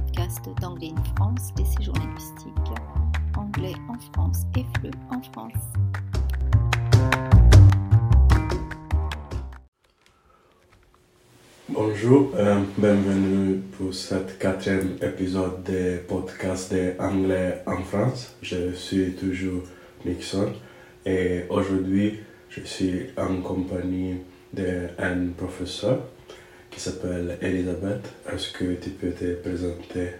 podcast d'Anglais in France, des séjours linguistiques. Anglais en France et FLE en France. Bonjour, euh, bienvenue pour cet quatrième épisode des podcasts d'Anglais en France. Je suis toujours Nixon et aujourd'hui je suis en compagnie d'un professeur qui s'appelle Elisabeth. Est-ce que tu peux te présenter?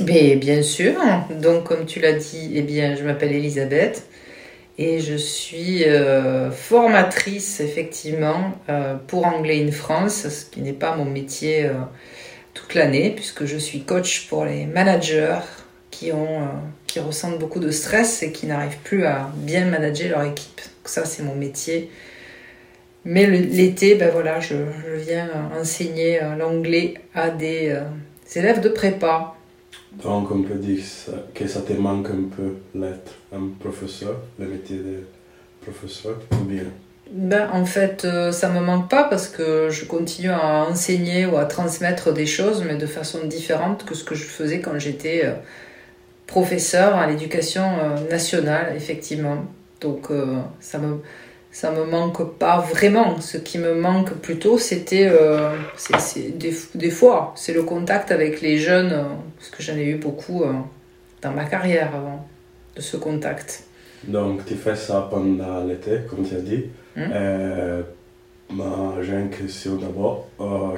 Bien, bien sûr. Donc, comme tu l'as dit, eh bien, je m'appelle Elisabeth et je suis euh, formatrice, effectivement, euh, pour Anglais in France, ce qui n'est pas mon métier euh, toute l'année, puisque je suis coach pour les managers qui, ont, qui ressentent beaucoup de stress et qui n'arrivent plus à bien manager leur équipe. Donc ça, c'est mon métier mais l'été, ben voilà, je, viens enseigner euh, l'anglais à des euh, élèves de prépa. Donc on peut dire que ça te manque un peu l'être un professeur, le métier de professeur, ou bien? Ben, en fait, euh, ça me manque pas parce que je continue à enseigner ou à transmettre des choses, mais de façon différente que ce que je faisais quand j'étais professeur à l'éducation nationale, définitivement. Donc, ça me ça me manque pas vraiment. Ce qui me manque plutôt, c'était euh, des, des, fois, c'est le contact avec les jeunes, euh, parce que j'en ai eu beaucoup euh, dans ma carrière avant, de ce contact. Donc, tu fais ça pendant l'été, comme tu as dit. Hmm? J'ai une question d'abord.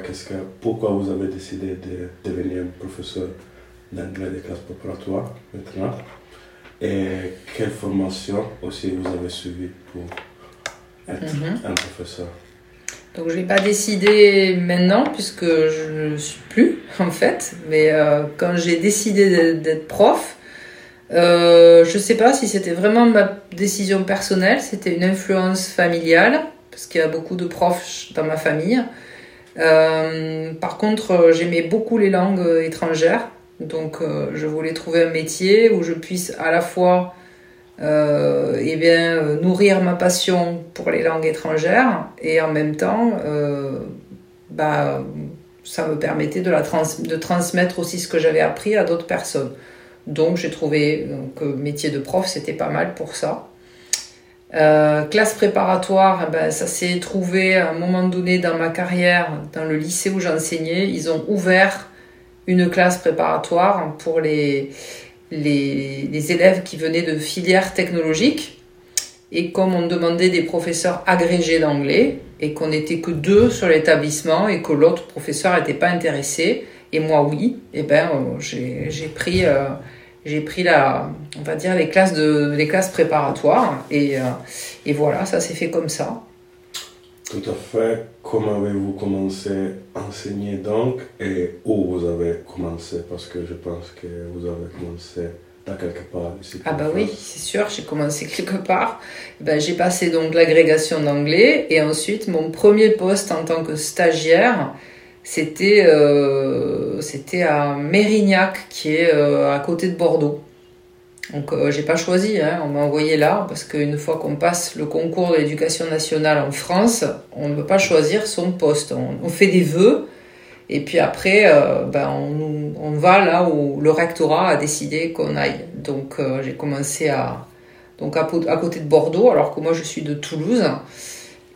qu'est-ce que, pourquoi vous avez décidé de devenir professeur d'anglais des classes préparatoires maintenant? Et quelle formation aussi vous avez suivi pour Mhm. un professeur donc je n'ai pas décidé maintenant puisque je ne suis plus en fait, mais euh, quand j'ai décidé d'être prof, euh, je ne sais pas si c'était vraiment ma décision personnelle, c'était une influence familiale parce qu'il y a beaucoup de profs dans ma famille. Euh, par contre, j'aimais beaucoup les langues étrangères, donc je voulais trouver un métier où je puisse à la fois euh, eh bien, euh, nourrir ma passion pour les langues étrangères et en même temps, euh, bah, ça me permettait de, la de transmettre aussi ce que j'avais appris à d'autres personnes. Donc j'ai trouvé que métier de prof, c'était pas mal pour ça. classe préparatoire, eh ben, ça s'est trouvé à un moment donné dans ma carrière, dans le lycée où j'enseignais. Ils ont ouvert une classe préparatoire pour les, les, élèves qui venaient de filières technologiques. Et comme on demandait des professeurs agrégés d'anglais, et qu'on n'était que deux sur l'établissement, et que l'autre professeur n'était pas intéressé, et moi oui, et eh ben euh, j'ai pris, euh, j'ai pris la, on va dire les classes de, les classes préparatoires, et, euh, et voilà, ça s'est fait comme ça. Tout à fait. Comment avez-vous commencé à enseigner donc et où vous avez commencé? Parce que je pense que vous avez commencé à quelque part ici. Ah bah oui, c'est sûr, j'ai commencé quelque part. Ben, j'ai passé donc l'agrégation d'anglais et ensuite mon premier poste en tant que stagiaire, c'était euh, à Mérignac qui est euh, à côté de Bordeaux. Donc euh, j'ai pas choisi, hein. on m'a envoyé là parce qu'une fois qu'on passe le concours de l'éducation nationale en France, on ne peut pas choisir son poste. On, fait des vœux et puis après, euh, ben, on, va là où le rectorat a décidé qu'on aille. Donc euh, j'ai commencé à donc à, côté de Bordeaux, alors que moi je suis de Toulouse.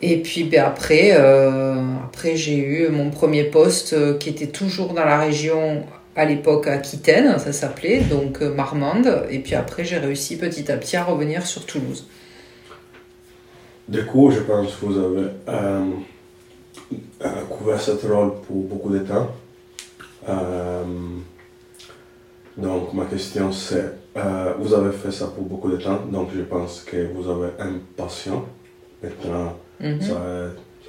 Et puis ben, après, après j'ai eu mon premier poste qui était toujours dans la région à l'époque Aquitaine, ça s'appelait, donc euh, Marmande. Et puis après, j'ai réussi petit à petit à revenir sur Toulouse. Du coup, je pense que vous avez euh, euh, couvert ce rôle pour beaucoup de temps. donc, ma question c'est, vous avez fait ça pour beaucoup de temps, donc je pense que vous avez un patient. Maintenant, mhm. ça,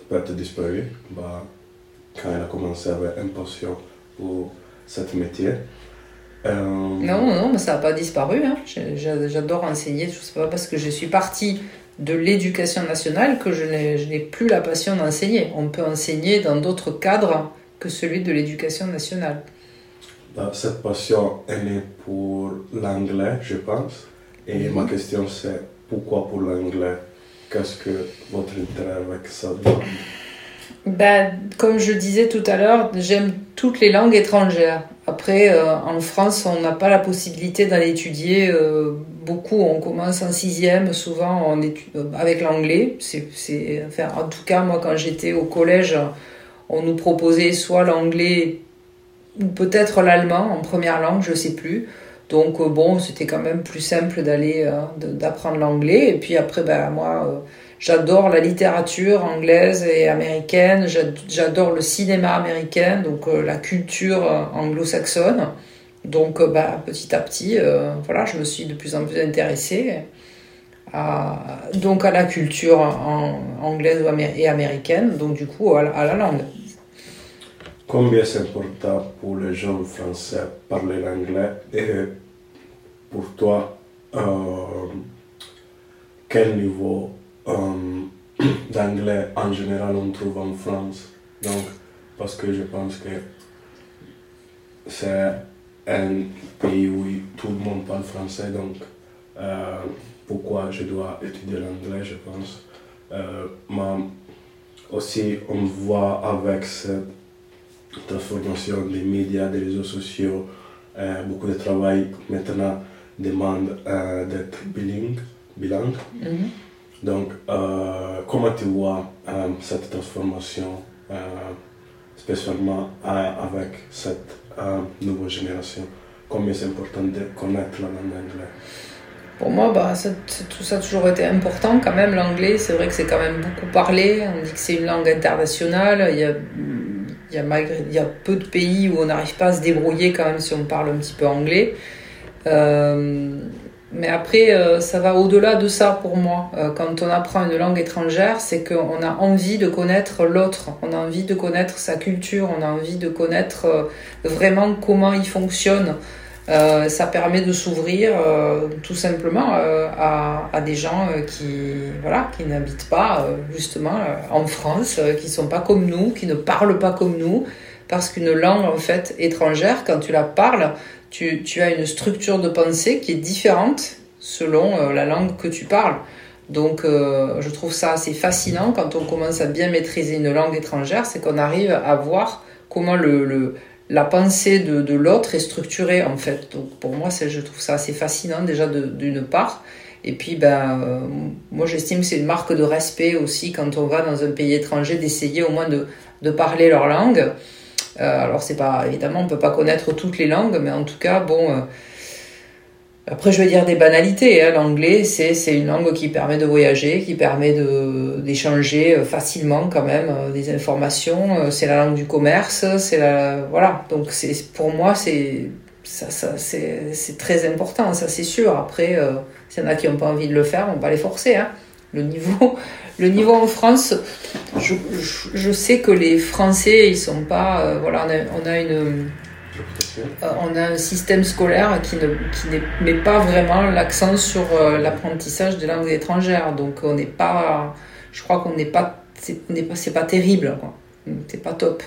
peut être disparu. Bah, quand elle a commencé avec un patient pour cet métier. Euh, non, non, mais ça n'a pas disparu. Hein. J'adore enseigner. Ce n'est pas parce que je suis partie de l'éducation nationale que je n'ai plus la passion d'enseigner. On peut enseigner dans d'autres cadres que celui de l'éducation nationale. Bah, cette passion, elle est pour l'anglais, je pense. Et ma question, c'est pourquoi pour l'anglais? Qu'est-ce que votre intérêt avec ça? Ben, Comme je disais tout à l'heure, j'aime toutes les langues étrangères. Après, euh, en France, on n'a pas la possibilité d'aller étudier euh, beaucoup. On commence en sixième, souvent étudie, avec l'anglais. C'est, enfin, en tout cas, moi, quand j'étais au collège, on nous proposait soit l'anglais ou peut-être l'allemand en première langue, je sais plus. Donc euh, bon, c'était quand même plus simple d'aller euh, d'apprendre l'anglais. Et puis après, ben moi, euh, j'adore la littérature anglaise et américaine. J'adore le cinéma américain, donc la culture anglo-saxonne. Donc ben, petit à petit, voilà, je me suis de plus en plus intéressée à, donc à la culture anglaise et américaine, donc du coup à la langue. Combien c'est important pour les jeunes français parler l'anglais? Et pour toi, euh, quel niveau euh, d'anglais en général on trouve en France Donc, parce que je pense que c'est un pays où tout le monde parle français, donc euh, pourquoi je dois étudier l'anglais, je pense. mais aussi, on voit avec cette transformation des médias, des réseaux sociaux, euh, beaucoup de travail maintenant demande euh, d'être bilingue. bilingue. Mhm. Donc, euh, comment tu vois cette transformation, spécialement avec cette nouvelle génération? Combien c'est important de connaître la langue anglaise? Pour moi, bah, tout ça a toujours été important quand même. L'anglais, c'est vrai que c'est quand même beaucoup parlé. On dit que c'est une langue internationale. Il y a il y, a malgré, il y a peu de pays où on n'arrive pas à se débrouiller quand même si on parle un petit peu anglais. Euh, mais après, euh, ça va au-delà de ça pour moi. Euh, quand on apprend une langue étrangère, c'est qu'on a envie de connaître l'autre, on a envie de connaître sa culture, on a envie de connaître vraiment comment il fonctionne. Euh, ça permet de s'ouvrir euh, tout simplement euh, à, des gens qui voilà qui n'habitent pas justement en France, qui sont pas comme nous, qui ne parlent pas comme nous, parce qu'une langue en fait étrangère, quand tu la parles, tu, as une structure de pensée qui est différente selon la langue que tu parles. Donc je trouve ça assez fascinant quand on commence à bien maîtriser une langue étrangère, c'est qu'on arrive à voir comment la pensée de, l'autre est structurée en fait. Donc pour moi, je trouve ça assez fascinant déjà d'une part. Et puis ben, euh, moi j'estime que c'est une marque de respect aussi quand on va dans un pays étranger d'essayer au moins de, parler leur langue. Euh, alors c'est pas évidemment on peut pas connaître toutes les langues, mais en tout cas bon. Euh, après, je vais dire des banalités. Hein. L'anglais, c'est une langue qui permet de voyager, qui permet d'échanger euh, facilement quand même des informations. C'est la langue du commerce. C'est la voilà. Donc c'est pour moi c'est très important. Ça c'est sûr. Après, s'il y en a qui n'ont pas envie de le faire, on va pas les forcer. Hein. Le niveau le niveau en France, je, sais que les Français ils sont pas voilà on a, une euh, on a un système scolaire qui ne, qui met pas vraiment l'accent sur euh, l'apprentissage des langues étrangères. Donc on n'est pas, je crois qu'on n'est pas, c'est pas, pas terrible, C'est pas top.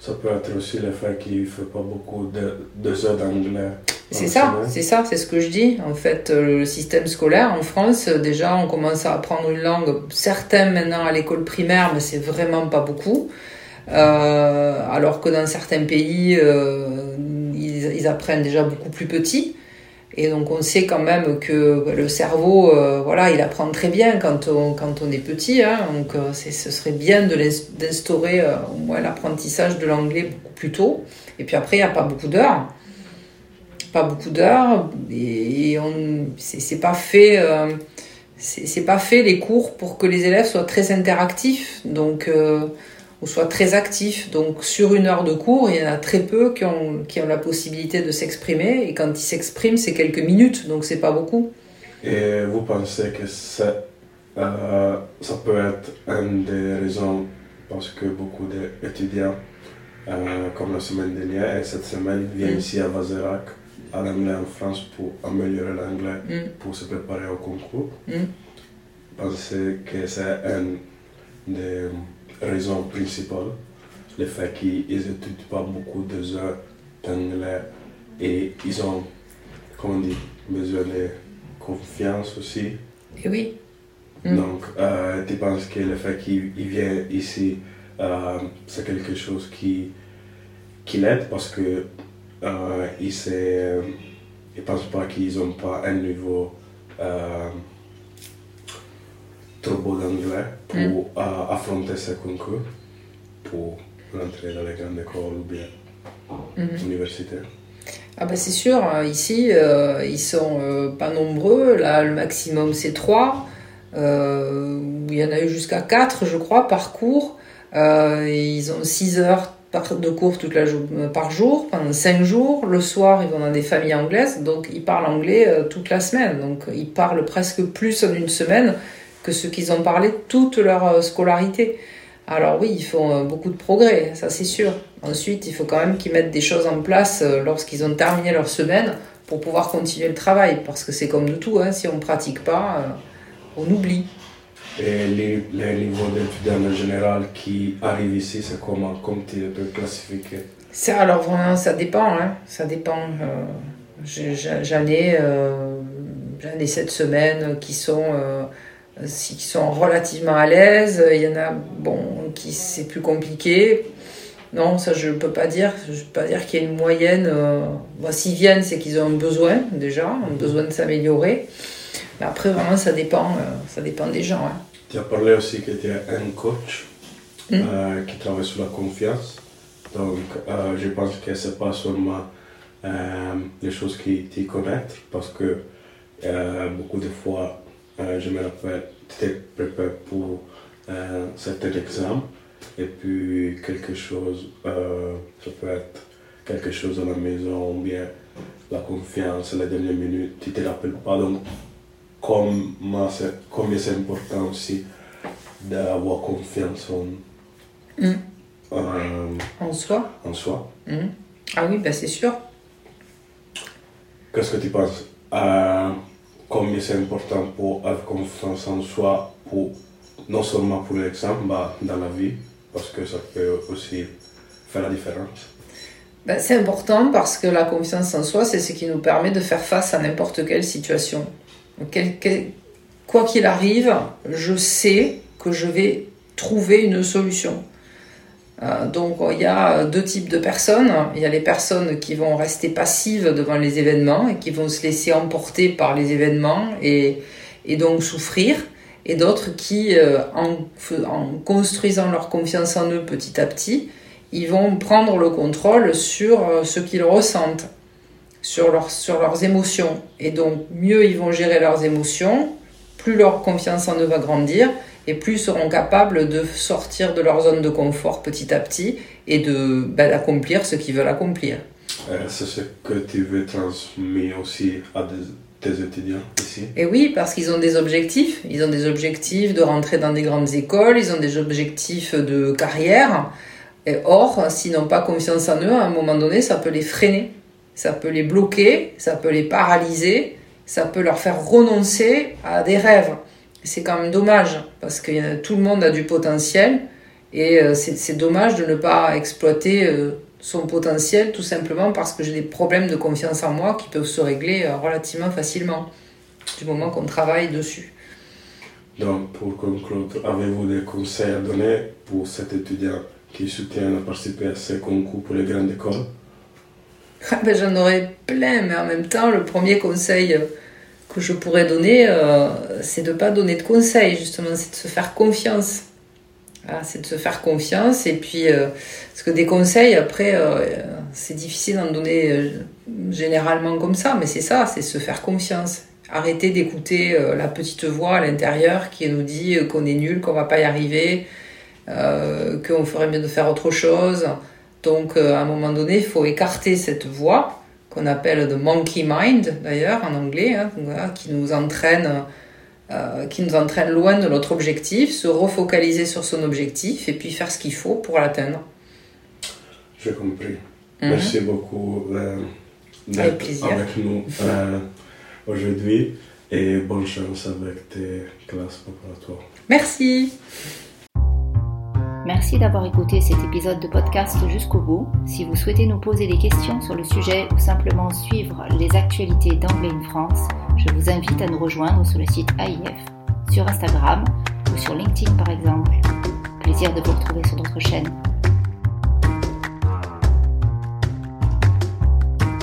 Ça peut être aussi le fait qu'il ne fait pas beaucoup de, de heures d'anglais. C'est ça, c'est ça, c'est ce que je dis. En fait, euh, le système scolaire en France, déjà, on commence à apprendre une langue, certains maintenant à l'école primaire, mais c'est vraiment pas beaucoup. Euh, alors que dans certains pays, euh, ils, apprennent déjà beaucoup plus petit. Et donc on sait quand même que le cerveau, euh, voilà, il apprend très bien quand on, quand on est petit. Hein, donc ce serait bien d'instaurer au moins l'apprentissage de l'anglais beaucoup plus tôt. Et puis après, il n'y a pas beaucoup d'heures. Pas beaucoup d'heures. Et, on c'est pas fait... c'est pas fait les cours pour que les élèves soient très interactifs. Donc ou soit très actifs. Donc sur une heure de cours, il y en a très peu qui ont, qui ont la possibilité de s'exprimer. Et quand ils s'expriment, c'est quelques minutes, donc c'est pas beaucoup. Et vous pensez que euh, ça peut être une des raisons parce que beaucoup d'étudiants, euh, comme la semaine dernière et cette semaine, viennent mm. ici à Vazerac, à l'anglais en France, pour améliorer l'anglais, mm. pour se préparer au concours. Mm. Pensez que c'est un des raison principale, le fait qu'ils n'étudient pas beaucoup de heures d'anglais et ils ont, comment on dit, besoin de confiance aussi. Et oui. Mm. Donc, euh, tu penses que le fait qu'ils viennent ici c'est quelque chose qui, qui l'aide? Parce que il ne pense pas qu'ils n'ont pas un niveau trop beau d'anglais pour mm. affronter ces concours, pour rentrer dans les grandes écoles ou bien universitaires. Ah bah c'est sûr, hein. ici euh, ils sont euh, pas nombreux, là le maximum c'est 3, euh, il y en a eu jusqu'à 4 je crois par cours, ils ont 6 heures de cours toute la par jour, pendant 5 jours, le soir ils vont dans des familles anglaises, donc ils parlent anglais toute la semaine, donc ils parlent presque plus en une semaine que ce qu'ils ont parlé toute leur scolarité. Alors oui, ils font euh, beaucoup de progrès, ça c'est sûr. Ensuite, il faut quand même qu'ils mettent des choses en place euh, lorsqu'ils ont terminé leur semaine pour pouvoir continuer le travail. Parce que c'est comme de tout, hein, si on ne pratique pas, euh, on oublie. Et les, les niveaux d'étudiants en général qui arrivent ici, c'est comment Comment tu peux classifier? Ça, Alors vraiment, ça dépend. Hein, ça dépend. J'en ai, ai, cette semaine qui sont qui sont relativement à l'aise. Il y en a, bon, qui c'est plus compliqué. Non, ça je ne peux pas dire. Je peux pas dire qu'il y a une moyenne. Euh, S'ils viennent, c'est qu'ils ont un besoin déjà, un besoin de s'améliorer. Mais après, vraiment, ça dépend, euh, ça dépend des gens. Hein. Tu as parlé aussi que tu es un coach hmm. euh, qui travaille sur la confiance. Donc, je pense que ce n'est pas seulement les choses qui t'y connaissent, parce que beaucoup de fois, je me rappelle, tu étais préparé pour un certain examen et puis quelque chose, ça peut être quelque chose à la maison ou bien la confiance, la dernière minute, tu ne te rappelles pas. Donc, combien c'est important aussi d'avoir confiance en, mm. en soi. En soi. Mm. Ah oui, ben c'est sûr. Qu'est-ce que tu penses? Euh, Combien c'est important pour avoir confiance en soi, pour, non seulement pour l'examen, mais dans la vie, parce que ça peut aussi faire la différence? Ben, c'est important parce que la confiance en soi, c'est ce qui nous permet de faire face à n'importe quelle situation. Quoi qu'il arrive, je sais que je vais trouver une solution. Euh, donc il y a deux types de personnes. Il y a les personnes qui vont rester passives devant les événements et qui vont se laisser emporter par les événements et, donc souffrir. Et d'autres qui, euh, en, en, construisant leur confiance en eux petit à petit, ils vont prendre le contrôle sur euh, ce qu'ils ressentent, sur, leur, sur leurs émotions. Et donc mieux ils vont gérer leurs émotions, plus leur confiance en eux va grandir et plus seront capables de sortir de leur zone de confort petit à petit et de ben, d'accomplir ce qu'ils veulent accomplir. Euh, c'est ce que tu veux transmettre aussi à tes étudiants ici? Et oui, parce qu'ils ont des objectifs. Ils ont des objectifs de rentrer dans des grandes écoles, ils ont des objectifs de carrière. Et or, s'ils n'ont pas confiance en eux, à un moment donné, ça peut les freiner, ça peut les bloquer, ça peut les paralyser, ça peut leur faire renoncer à des rêves c'est quand même dommage parce que tout le monde a du potentiel et euh, c'est dommage de ne pas exploiter euh, son potentiel tout simplement parce que j'ai des problèmes de confiance en moi qui peuvent se régler euh, relativement facilement du moment qu'on travaille dessus. Donc, pour conclure, avez-vous des conseils à donner pour cet étudiant qui soutient à participer à ces concours pour les grandes écoles? Ben, J'en aurais plein, mais en même temps, le premier conseil que je pourrais donner, euh, c'est de ne pas donner de conseils, justement, c'est de se faire confiance. c'est de se faire confiance. Et puis, euh, parce que des conseils, après, euh, c'est difficile d'en donner généralement comme ça, mais c'est ça, c'est se faire confiance. Arrêter d'écouter la petite voix à l'intérieur qui nous dit qu'on est nul, qu'on va pas y arriver, qu'on ferait mieux de faire autre chose. Donc, à un moment donné, il faut écarter cette voix qu'on appelle the monkey mind d'ailleurs en anglais, hein, qui nous entraîne euh, qui nous entraîne loin de notre objectif, se refocaliser sur son objectif et puis faire ce qu'il faut pour l'atteindre. J'ai compris. Mhm. Merci beaucoup euh, d'être avec nous euh, aujourd'hui et bonne chance avec tes classes préparatoires. Merci. Merci d'avoir écouté cet épisode de podcast jusqu'au bout. Si vous souhaitez nous poser des questions sur le sujet ou simplement suivre les actualités d'Anglais in France, je vous invite à nous rejoindre sur le site AIF, sur Instagram ou sur LinkedIn par exemple. Plaisir de vous retrouver sur notre chaîne.